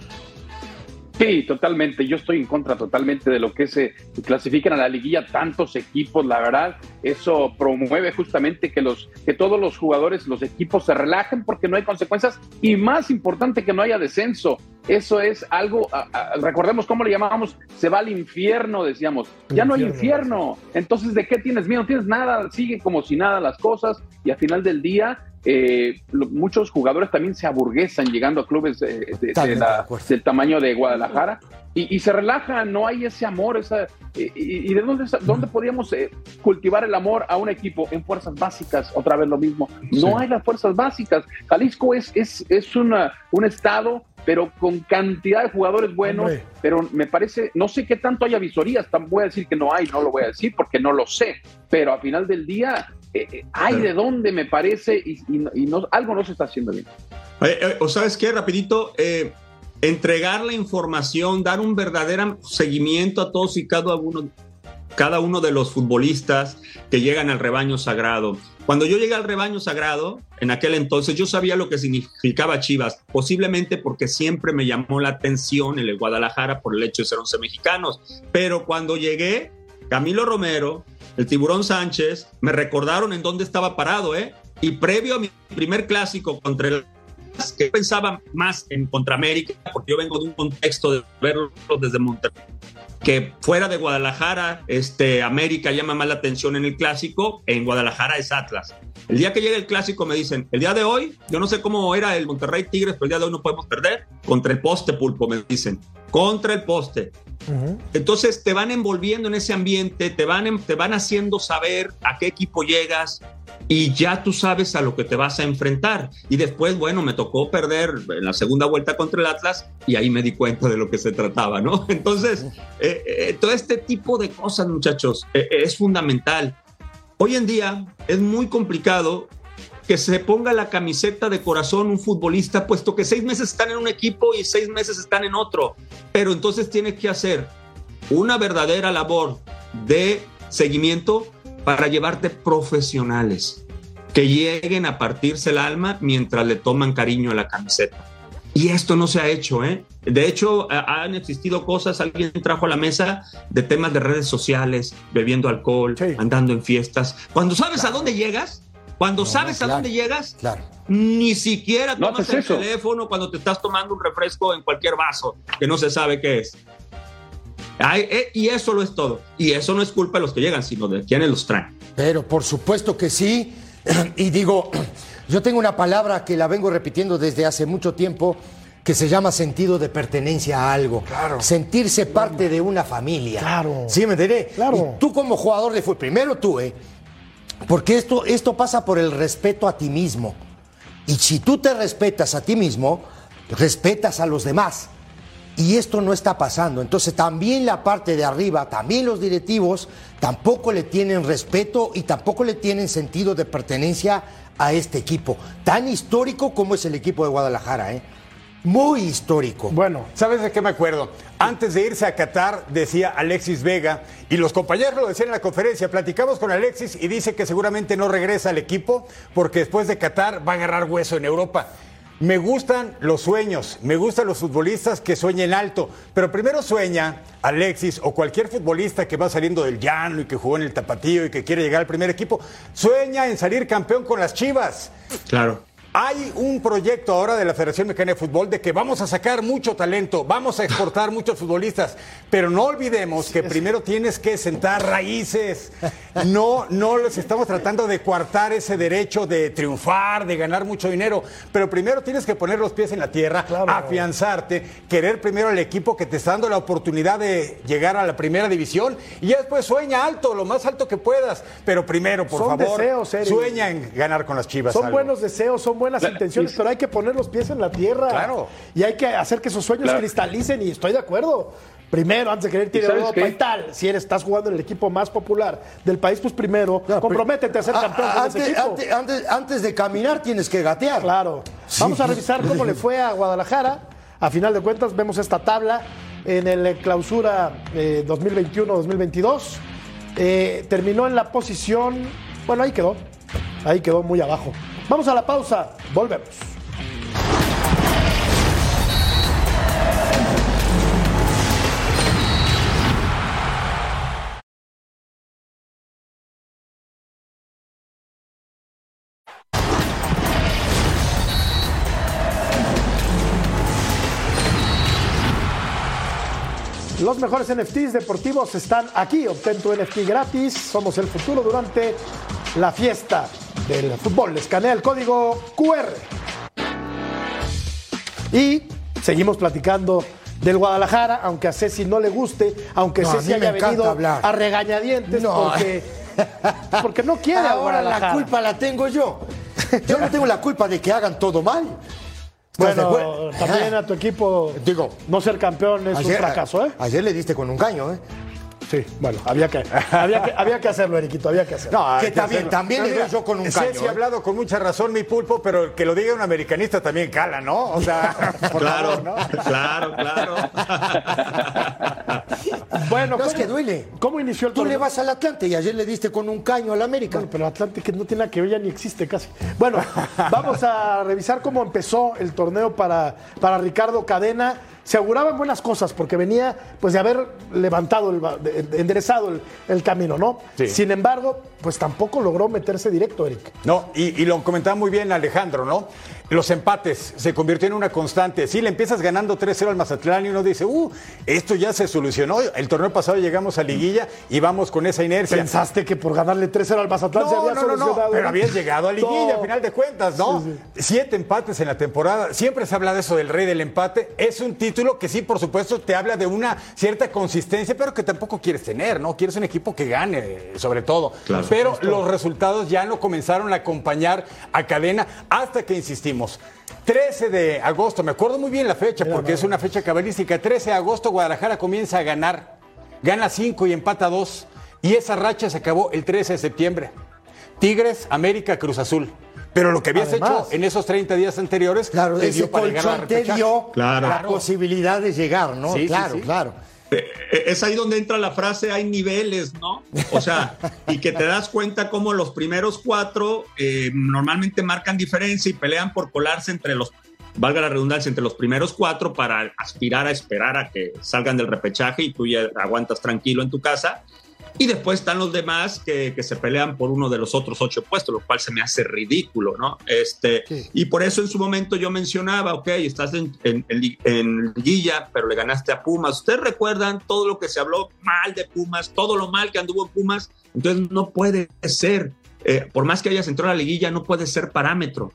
Sí, totalmente. Yo estoy en contra totalmente de lo que se clasifican a la liguilla tantos equipos. La verdad, eso promueve justamente que los que todos los jugadores, los equipos se relajen porque no hay consecuencias y más importante que no haya descenso. Eso es algo. recordemos cómo le llamábamos. Se va al infierno, decíamos. Ya no hay infierno. Entonces, ¿de qué tienes miedo? No tienes nada. Sigue como si nada las cosas y al final del día eh, muchos jugadores también se aburguesan llegando a clubes del tamaño de Guadalajara y, se relajan, no hay ese amor, esa, y, de dónde, dónde podíamos eh, cultivar el amor a un equipo en fuerzas básicas, otra vez lo mismo, no hay las fuerzas básicas, Jalisco es, es, es una, un estado pero con cantidad de jugadores buenos, pero me parece, no sé qué tanto hay visorías, voy a decir que no hay, no lo voy a decir porque no lo sé, pero a final del día eh, eh, hay de dónde me parece y, no, algo no se está haciendo bien. Eh, o sabes qué, rapidito, entregar la información, dar un verdadero seguimiento a todos y cada uno, cada uno de los futbolistas que llegan al rebaño sagrado. Cuando yo llegué al rebaño sagrado, en aquel entonces yo sabía lo que significaba Chivas, posiblemente porque siempre me llamó la atención el Guadalajara por el hecho de ser 11 mexicanos, pero cuando llegué, Camilo Romero, el Tiburón Sánchez, me recordaron en dónde estaba parado, ¿eh? Y previo a mi primer clásico contra el que pensaba más en contra América, porque yo vengo de un contexto de verlo desde Monterrey, que fuera de Guadalajara, este, América llama más la atención en el clásico, en Guadalajara es Atlas. El día que llegue el clásico me dicen, el día de hoy, yo no sé cómo era el Monterrey Tigres, pero el día de hoy no podemos perder, contra el poste pulpo, me dicen, contra el poste. Entonces te van envolviendo en ese ambiente, te van, te van haciendo saber a qué equipo llegas y ya tú sabes a lo que te vas a enfrentar. Y después, bueno, me tocó perder en la segunda vuelta contra el Atlas y ahí me di cuenta de lo que se trataba, ¿no? Entonces, eh, eh, todo este tipo de cosas, muchachos, eh, es fundamental. Hoy en día es muy complicado que se ponga la camiseta de corazón un futbolista, puesto que seis meses están en un equipo y seis meses están en otro. Pero entonces tiene que hacer una verdadera labor de seguimiento para llevarte profesionales que lleguen a partirse el alma mientras le toman cariño a la camiseta. Y esto no se ha hecho, ¿eh? De hecho, han existido cosas, alguien trajo a la mesa de temas de redes sociales, bebiendo alcohol, andando en fiestas. Cuando sabes a dónde llegas, cuando sabes a dónde llegas, ni siquiera tomas el teléfono cuando te estás tomando un refresco en cualquier vaso que no se sabe qué es. Eh, y eso lo es todo. Y eso no es culpa de los que llegan, sino de quienes los traen. Pero por supuesto que sí. Y digo, yo tengo una palabra que la vengo repitiendo desde hace mucho tiempo que se llama sentido de pertenencia a algo. Claro. Sentirse parte de una familia. Claro. ¿Sí me enteré? Claro. tú como jugador de fútbol, primero tú, ¿eh? Porque esto, esto pasa por el respeto a ti mismo. Y si tú te respetas a ti mismo, respetas a los demás. Y esto no está pasando. Entonces también la parte de arriba, también los directivos, tampoco le tienen respeto y tampoco le tienen sentido de pertenencia a este equipo. Tan histórico como es el equipo de Guadalajara, ¿eh? Muy histórico. Bueno, ¿sabes de qué me acuerdo? Antes de irse a Qatar, decía Alexis Vega, y los compañeros lo decían en la conferencia, platicamos con Alexis y dice que seguramente no regresa al equipo porque después de Qatar va a agarrar hueso en Europa. Me gustan los sueños, me gustan los futbolistas que sueñen alto, pero primero sueña Alexis o cualquier futbolista que va saliendo del llano y que jugó en el tapatío y que quiere llegar al primer equipo, sueña en salir campeón con las Chivas. Claro. Hay un proyecto ahora de la Federación Mexicana de Fútbol de que vamos a sacar mucho talento, vamos a exportar muchos futbolistas, pero no olvidemos que primero tienes que sentar raíces. No, no les estamos tratando de coartar ese derecho de triunfar, de ganar mucho dinero, pero primero tienes que poner los pies en la tierra, afianzarte, querer primero al equipo que te está dando la oportunidad de llegar a la primera división y ya después sueña alto, lo más alto que puedas, pero primero, por Son favor, deseos, sueña en ganar con las Chivas. Son algo. buenos deseos, son buenas intenciones, pero hay que poner los pies en la tierra. Claro. Y hay que hacer que esos sueños Claro. cristalicen y estoy de acuerdo. Primero, antes de querer ir a sabes Europa qué? y tal, si eres, estás jugando en el equipo más popular del país, pues primero, comprométete a ser campeón con antes, ese equipo. antes- antes- antes de caminar tienes que gatear. Claro. Vamos a revisar cómo le fue a Guadalajara. A final de cuentas, vemos esta tabla en el eh, clausura eh, 2021-2022. Eh, terminó en la posición. Bueno, ahí quedó. Ahí quedó muy abajo. Vamos a la pausa. Volvemos. Los mejores NFTs deportivos están aquí. Obtén tu NFT gratis. Somos el futuro durante la fiesta del fútbol. Escanea el código QR. Y seguimos platicando del Guadalajara, aunque a Ceci no le guste, aunque No, Ceci haya venido hablar. a regañadientes No. porque, porque no quiere Ahora la culpa la tengo yo. Yo no tengo la culpa de que hagan todo mal. ¿Estás de Bueno, también a tu equipo Digo, no ser campeón es un fracaso, ¿eh? Ayer le diste con un caño, ¿eh? Sí, bueno, había que, había que, había que hacerlo, Eriquito, había que hacerlo. No, Que que también- hacerlo. también le doy yo con un caño, Sí, ha ¿eh? hablado con mucha razón mi pulpo, pero que lo diga un americanista también cala, ¿no? O sea, por Claro, favor, ¿no? claro, claro. Bueno, No, es ¿cómo- que duele. ¿Cómo inició el Tú le torneo? vas al Atlante y ayer le diste con un caño al América. Bueno, pero Atlántico no tiene nada que ver, ya ni existe casi. Bueno, vamos a revisar cómo empezó el torneo para, para Ricardo Cadena. Se auguraban buenas cosas porque venía pues de haber levantado, el, enderezado el, el camino, ¿no? Sí. Sin embargo, pues tampoco logró meterse directo, Eric. No, y, y lo comentaba muy bien Alejandro, ¿no? Los empates se convirtió en una constante. Si le empiezas ganando 3-0 al Mazatlán y uno dice, uh, esto ya se solucionó. El torneo pasado llegamos a liguilla y vamos con esa inercia. ¿Pensaste que por ganarle 3-0 al Mazatlán se había no, no, no, solucionado? pero habías llegado a liguilla, No. a final de cuentas, ¿no? Sí, Siete empates en la temporada. Siempre se habla de eso del rey del empate. Es un título que sí, por supuesto, te habla de una cierta consistencia, pero que tampoco quieres tener, ¿no? Quieres un equipo que gane, sobre todo. Claro. pero los resultados ya no comenzaron a acompañar a cadena hasta que insistimos. 13 de agosto, me acuerdo muy bien la fecha porque es una fecha cabalística. 13 de agosto, Guadalajara comienza a ganar. Gana 5 y empata 2. Y esa racha se acabó el 13 de septiembre. Tigres, América, Cruz Azul. Pero lo que habías Además. hecho en esos 30 días anteriores Claro, te dio para llegar te dio Claro. la posibilidad de llegar, ¿no? Sí, sí, claro, sí. claro. Eh, Es ahí donde entra la frase hay niveles, ¿no? O sea, y que te das cuenta cómo los primeros cuatro eh, normalmente marcan diferencia y pelean por colarse entre los, valga la redundancia, entre los primeros cuatro para aspirar a esperar a que salgan del repechaje y tú ya aguantas tranquilo en tu casa. Y después están los demás que, que se pelean por uno de los otros ocho puestos, lo cual se me hace ridículo, ¿no? Este, Sí. Y por eso en su momento yo mencionaba, ok, estás en, en, en en liguilla, pero le ganaste a Pumas. ¿Ustedes recuerdan todo lo que se habló mal de Pumas, todo lo mal que anduvo en Pumas? Entonces no puede ser, eh, por más que hayas entrado a la liguilla, no puede ser parámetro,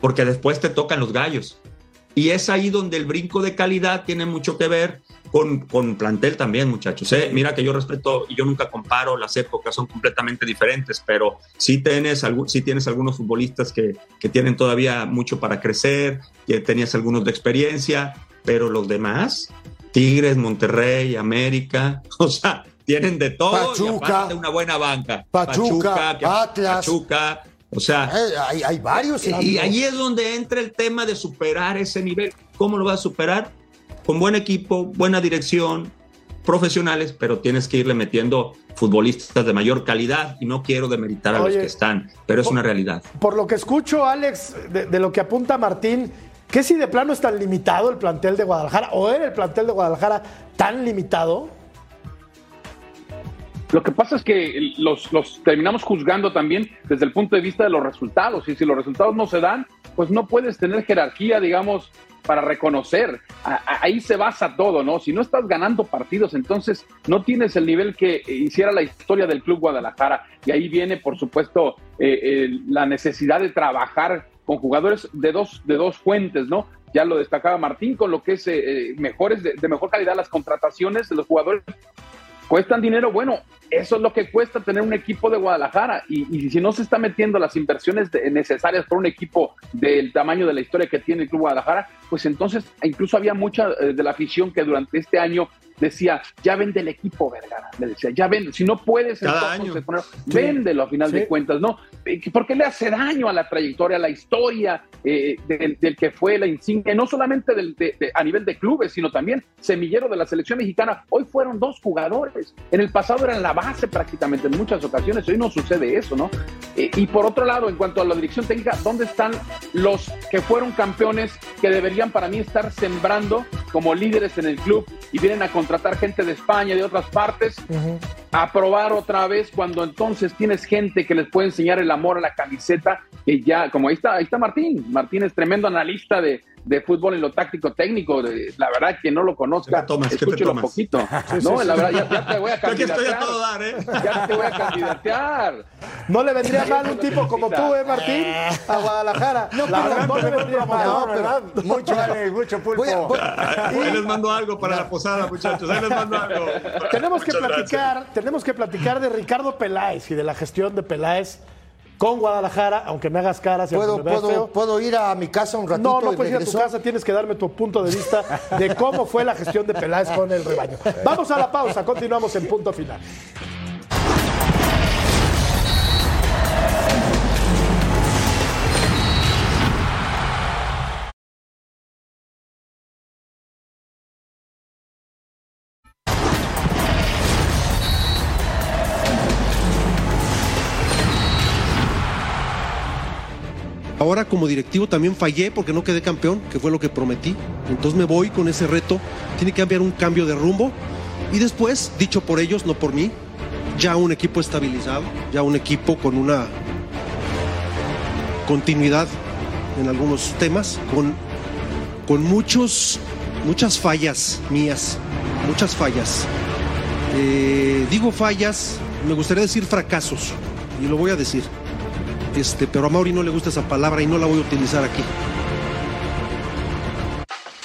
porque después te tocan los gallos. Y es ahí donde el brinco de calidad tiene mucho que ver con, con plantel también, muchachos. ¿eh? Mira que yo respeto y yo nunca comparo, las épocas son completamente diferentes, pero sí tienes, sí tienes algunos futbolistas que, que tienen todavía mucho para crecer, que tenías algunos de experiencia, pero los demás, Tigres, Monterrey, América, o sea, tienen de todo y Pachuca. aparte una buena banca. Pachuca, que- Atlas. Pachuca, o sea, Eh, hay, hay varios. y equipos. ahí es donde entra el tema de superar ese nivel. ¿Cómo lo vas a superar? Con buen equipo, buena dirección, profesionales, pero tienes que irle metiendo futbolistas de mayor calidad y no quiero demeritar a Oye, los que están, pero es una realidad. Por lo que escucho, Alex, de, de lo que apunta Martín, que si de plano es tan limitado el plantel de Guadalajara, o era el plantel de Guadalajara tan limitado. Lo que pasa es que los, terminamos juzgando también desde el punto de vista de los resultados. Y si los resultados no se dan, pues no puedes tener jerarquía, digamos, para reconocer. Ahí se basa todo, ¿no? Si no estás ganando partidos, entonces no tienes el nivel que hiciera la historia del Club Guadalajara. Y ahí viene, por supuesto, eh, eh, la necesidad de trabajar con jugadores de dos, de dos fuentes, ¿no? Ya lo destacaba Martín con lo que es eh, eh, mejores, de, de mejor calidad las contrataciones de los jugadores cuestan dinero. Bueno, eso es lo que cuesta tener un equipo de Guadalajara. Y, y si no se está metiendo las inversiones de- necesarias por un equipo del tamaño de la historia que tiene el Club Guadalajara, pues entonces incluso había mucha eh, de la afición que durante este año decía, ya vende el equipo, Vergara. Le decía, ya vende. Si no puedes, Cada entonces año. véndelo a final Sí. de cuentas, ¿no? Eh, Porque le hace daño a la trayectoria, a la historia eh, del, del que fue la insignia, no solamente del- de- de- a nivel de clubes, sino también semillero de la selección mexicana. Hoy fueron dos jugadores. En el pasado eran la base prácticamente en muchas ocasiones. Hoy no sucede eso, ¿no? Eh, y por otro lado, en cuanto a la dirección técnica, ¿dónde están los que fueron campeones que deberían para mí estar sembrando como líderes en el club y vienen a contratar gente de España de otras partes? a probar otra vez cuando entonces tienes gente que les puede enseñar el amor a la camiseta que ya, como ahí está, ahí está Martín, Martín es tremendo analista de, de fútbol en lo táctico técnico, de- la verdad que no lo ¿Qué conozca, escúchelo tomas? poquito, no, la verdad ya, ya te voy a aquí estoy a candidatear, todo dar, ¿eh? ya te voy a candidatear, No le vendría mal un tipo como tú, ¿eh, Martín? A Guadalajara. La verdad, no le vendría mal. No, ¿no? pero- Mucho, mucho pulpo. Voy a- voy- Ahí les mando algo para la posada, muchachos. Ahí les mando algo. Tenemos que platicar, tenemos que platicar de Ricardo Peláez y de la gestión de Peláez con Guadalajara, aunque me hagas caras ¿Puedo, puedo. ¿Puedo ir a mi casa un ratito No, no y puedes ir a tu casa, tienes que darme tu punto de vista de cómo fue la gestión de Peláez con el rebaño. Vamos a la pausa, continuamos en punto final. Ahora como directivo también fallé porque no quedé campeón, que fue lo que prometí. Entonces me voy con ese reto. Tiene que haber un cambio de rumbo. Y después, dicho por ellos, no por mí, ya un equipo estabilizado, ya un equipo con una continuidad en algunos temas, con, con muchos, muchas fallas mías, muchas fallas. Eh, digo fallas, me gustaría decir fracasos, y lo voy a decir. Este, pero a Mauri no le gusta esa palabra y no la voy a utilizar aquí.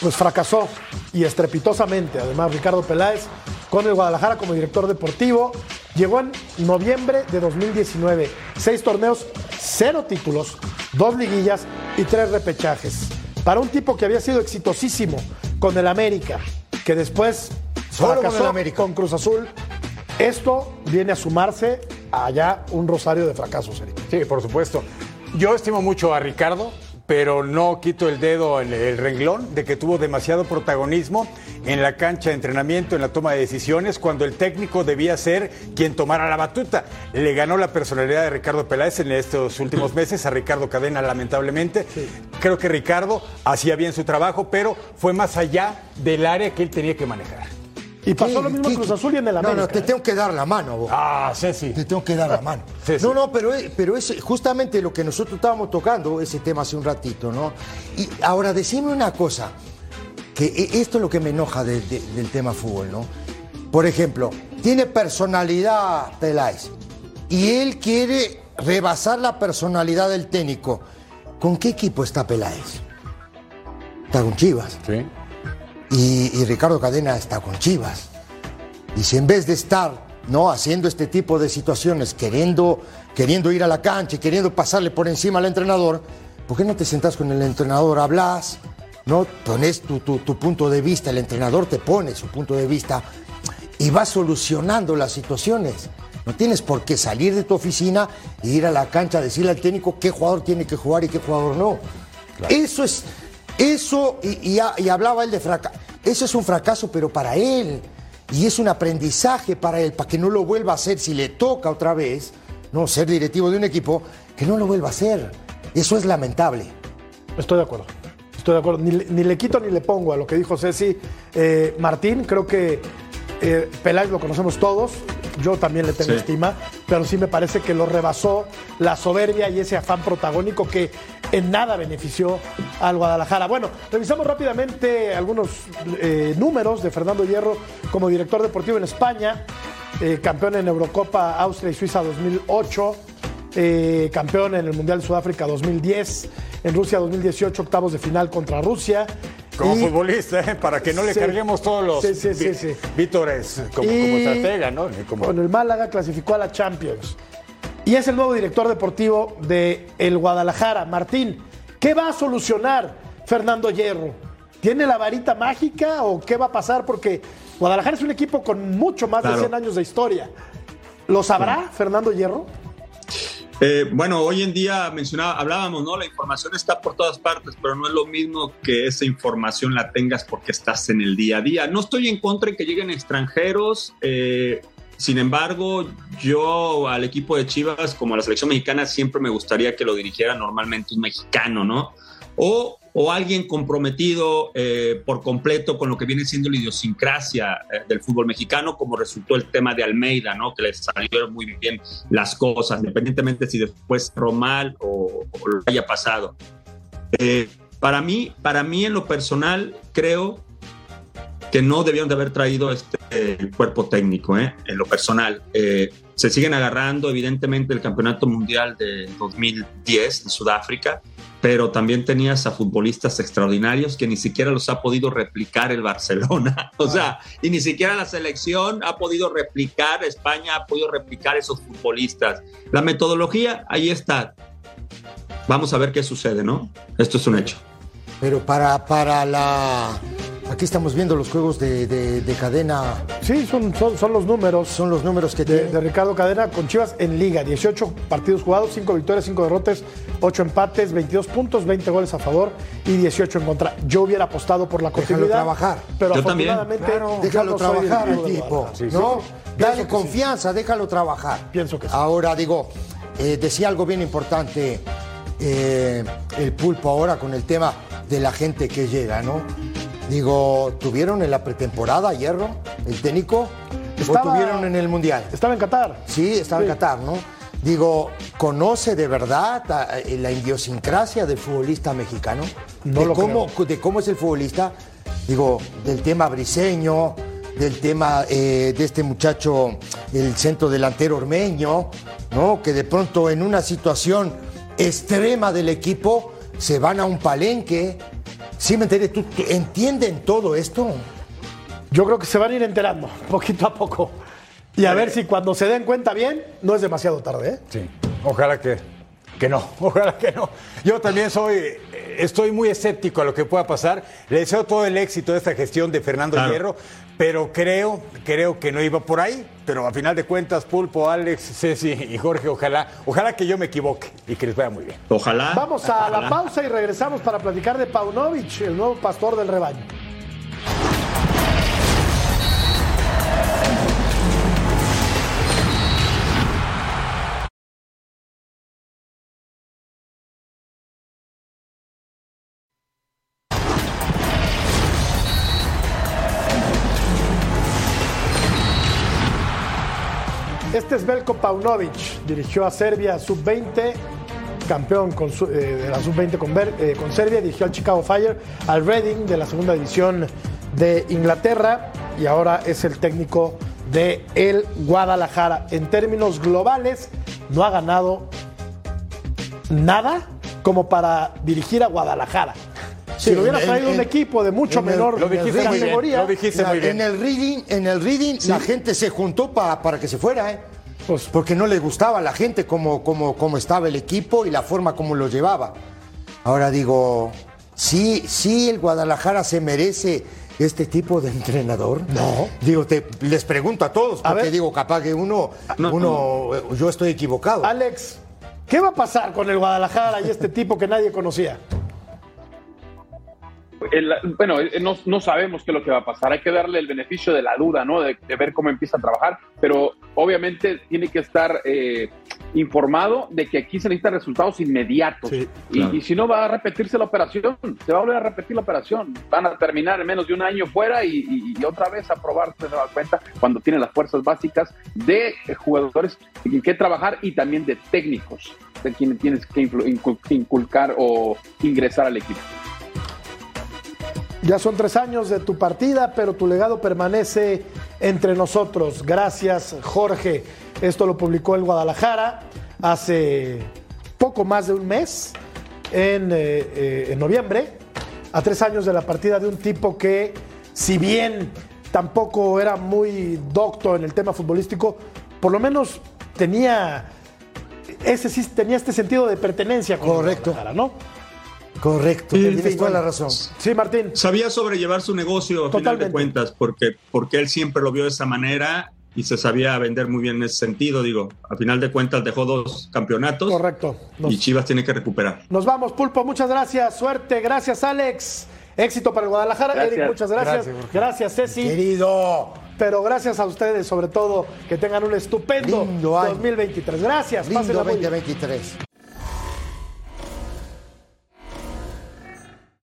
Pues fracasó y estrepitosamente, además, Ricardo Peláez con el Guadalajara como director deportivo. Llegó en noviembre de 2019. Seis torneos, cero títulos, dos liguillas y tres repechajes. Para un tipo que había sido exitosísimo con el América, que después Solo con fracasó el América. con Cruz Azul, esto viene a sumarse a ya un rosario de fracasos, Eric. Sí, por supuesto. Yo estimo mucho a Ricardo, pero no quito el dedo en el renglón de que tuvo demasiado protagonismo en la cancha de entrenamiento, en la toma de decisiones, cuando el técnico debía ser quien tomara la batuta. Le ganó la personalidad de Ricardo Peláez en estos últimos meses, a Ricardo Cadena lamentablemente. Creo que Ricardo hacía bien su trabajo, pero fue más allá del área que él tenía que manejar. Y pasó ¿Qué- lo mismo en Cruz Azul y en el No, América. no, te ¿eh? tengo que dar la mano, vos. Ah, Ceci. Te tengo que dar la mano. Sí, sí. No, no, pero, es- pero es justamente lo que nosotros estábamos tocando, ese tema hace un ratito, ¿no? Y ahora, decime una cosa, que e- esto es lo que me enoja de- de- del tema fútbol, ¿no? Por ejemplo, tiene personalidad Peláez y él quiere rebasar la personalidad del técnico. ¿Con qué equipo está Peláez? Está con Chivas. Sí. Y, y Ricardo Cadena está con Chivas. Y si en vez de estar ¿no? haciendo este tipo de situaciones, queriendo, queriendo ir a la cancha y queriendo pasarle por encima al entrenador, ¿por qué no te sentás con el entrenador, hablas, ¿no? pones tu, tu- tu punto de vista, el entrenador te pone su punto de vista y vas solucionando las situaciones? No tienes por qué salir de tu oficina e ir a la cancha a decirle al técnico qué jugador tiene que jugar y qué jugador no. Eso es, eso, y, y ha- y hablaba él de fracaso, eso es un fracaso, pero para él, y es un aprendizaje para él, para que no lo vuelva a hacer si le toca otra vez, no ser directivo de un equipo, que no lo vuelva a hacer. Eso es lamentable. Estoy de acuerdo. Estoy de acuerdo. Ni, le- ni le quito ni le pongo a lo que dijo Ceci. Eh, Martín, creo que eh, Peláez lo conocemos todos. Yo también le tengo Sí. estima, pero sí me parece que lo rebasó la soberbia y ese afán protagónico que en nada benefició al Guadalajara. Bueno, revisamos rápidamente algunos eh, números de Fernando Hierro como director deportivo en España, eh, campeón en Eurocopa Austria y Suiza 2008 eh, campeón en el Mundial de Sudáfrica 2010, en Rusia 2018 octavos de final contra Rusia. Como Y- futbolista, ¿eh? para que no le Sí. carguemos todos los Sí, sí, sí, vi- sí. vítores como, y como estratega, ¿no? Como- Con el Málaga clasificó a la Champions. Y es el nuevo director deportivo de el Guadalajara. Martín, ¿qué va a solucionar Fernando Hierro? ¿Tiene la varita mágica o qué va a pasar? Porque Guadalajara es un equipo con mucho más de Claro. 100 años de historia. ¿Lo sabrá Fernando Hierro? Eh, bueno, hoy en día mencionaba, hablábamos, ¿no? La información está por todas partes, pero no es lo mismo que esa información la tengas porque estás en el día a día. No estoy en contra de que lleguen extranjeros. eh, sin embargo, yo al equipo de Chivas, como a la selección mexicana, siempre me gustaría que lo dirigiera normalmente un mexicano, ¿no? O, o alguien comprometido eh, por completo con lo que viene siendo la idiosincrasia eh, del fútbol mexicano, como resultó el tema de Almeida, ¿no? Que le salieron muy bien las cosas, independientemente si después cerró mal o, o lo haya pasado. Eh, para mí, para mí en lo personal, creo que no debieron de haber traído este cuerpo técnico, en lo personal. Se siguen agarrando, evidentemente, el Campeonato Mundial de 2010 en Sudáfrica, pero también tenías a futbolistas extraordinarios que ni siquiera los ha podido replicar el Barcelona. O sea, y ni siquiera la selección ha podido replicar, España ha podido replicar esos futbolistas. La metodología, ahí está. Vamos a ver qué sucede, ¿no? Esto es un hecho. Pero para, para la... Aquí estamos viendo los juegos de, de- de cadena, Sí, son, son, son los números. son los números que de, tiene. de Ricardo Cadena con Chivas en Liga. 18 partidos jugados, 5 victorias, 5 derrotas, 8 empates, 22 puntos, 20 goles a favor y 18 en contra. Yo hubiera apostado por la Déjalo continuidad. trabajar. Pero Yo también. afortunadamente Claro, yo déjalo no trabajar del tipo, Guadalajara. ¿no? Dale sí. confianza, déjalo trabajar. Pienso que sí. Ahora digo, eh, decía algo bien importante eh, el pulpo ahora con el tema de la gente que llega, ¿no? Digo, ¿tuvieron en la pretemporada Hierro, el técnico? Estaba- ¿O tuvieron en el Mundial? Estaba en Qatar. Sí, estaba en. Qatar, ¿no? Digo, ¿conoce de verdad la idiosincrasia del futbolista mexicano? No de lo cómo, de cómo es el futbolista, digo, del tema briseño, del tema eh, de este muchacho, el centro delantero ormeño, ¿no? Que de pronto en una situación extrema del equipo se van a un palenque. ¿Sí me enteré? ¿Tú, tú- entienden todo esto? Yo creo que se van a ir enterando poquito a poco. Y a ver si cuando se den cuenta bien, no es demasiado tarde. ¿eh? Sí. Ojalá que, que no, ojalá que no. Yo también soy, estoy muy escéptico a lo que pueda pasar. Le deseo todo el éxito de esta gestión de Fernando Claro. Hierro, pero creo, creo que no iba por ahí. Pero a final de cuentas, Pulpo, Alex, Ceci y Jorge, ojalá, ojalá que yo me equivoque y que les vaya muy bien. Ojalá. Vamos a la pausa y regresamos para platicar de Paunovic, el nuevo pastor del rebaño. Este es Belko Paunovic, dirigió a Serbia sub-20, campeón con su- eh, de la sub-20 con, Ver- eh, con Serbia, dirigió al Chicago Fire, al Reading de la segunda división de Inglaterra y ahora es el técnico de el Guadalajara. En términos globales, no ha ganado nada como para dirigir a Guadalajara. Si Sí, lo hubiera en- traído un en- equipo de mucho en el- menor lo dijiste muy bien, categoría, lo dijiste muy bien. En el reading, en el reading la gente se juntó pa- para que se fuera, ¿eh? Pues- porque no le gustaba a la gente cómo, cómo, cómo estaba el equipo y la forma como lo llevaba. Ahora digo, sí, sí, el Guadalajara se merece este tipo de entrenador. No. Digo, te, les pregunto a todos, A porque ver. digo, capaz que uno, uno, eh, yo estoy equivocado. Alex, ¿qué va a pasar con el Guadalajara y este tipo que nadie conocía? El- bueno, eh, no, no sabemos qué es lo que va a pasar. Hay que darle el beneficio de la duda, ¿no? De, de ver cómo empieza a trabajar. Pero obviamente tiene que estar eh, informado de que aquí se necesitan resultados inmediatos. Sí, y, claro. y si no, va a repetirse la operación. Se va a volver a repetir la operación. Van a terminar en menos de un año fuera y, y- y otra vez a probar de cuenta cuando tienen las fuerzas básicas de jugadores en que trabajar y también de técnicos de quienes tienes que inculcar o ingresar al equipo. Ya son tres años de tu partida, pero tu legado permanece entre nosotros. Gracias, Jorge. Esto lo publicó el Guadalajara hace poco más de un mes, en, eh, eh, en noviembre, a tres años de la partida de un tipo que, si bien tampoco era muy docto en el tema futbolístico, por lo menos tenía, ese tenía este sentido de pertenencia con Correcto. Guadalajara, ¿no? Correcto, Sí, tienes sí, toda la razón. Sí, Martín. Sabía sobrellevar su negocio a final de cuentas, porque, porque él siempre lo vio de esa manera y se sabía vender muy bien en ese sentido. Digo, a final de cuentas dejó dos campeonatos Correcto. Nos- y Chivas tiene que recuperar. Nos vamos, Pulpo. Muchas gracias. Suerte. Gracias, Alex. Éxito para el Guadalajara. Gracias. Eric, muchas gracias. Gracias, Gracias. Ceci. Querido, Pero gracias a ustedes, sobre todo, que tengan un estupendo Lindo año. 2023. Gracias. lindo pásenla muy bien. 2023.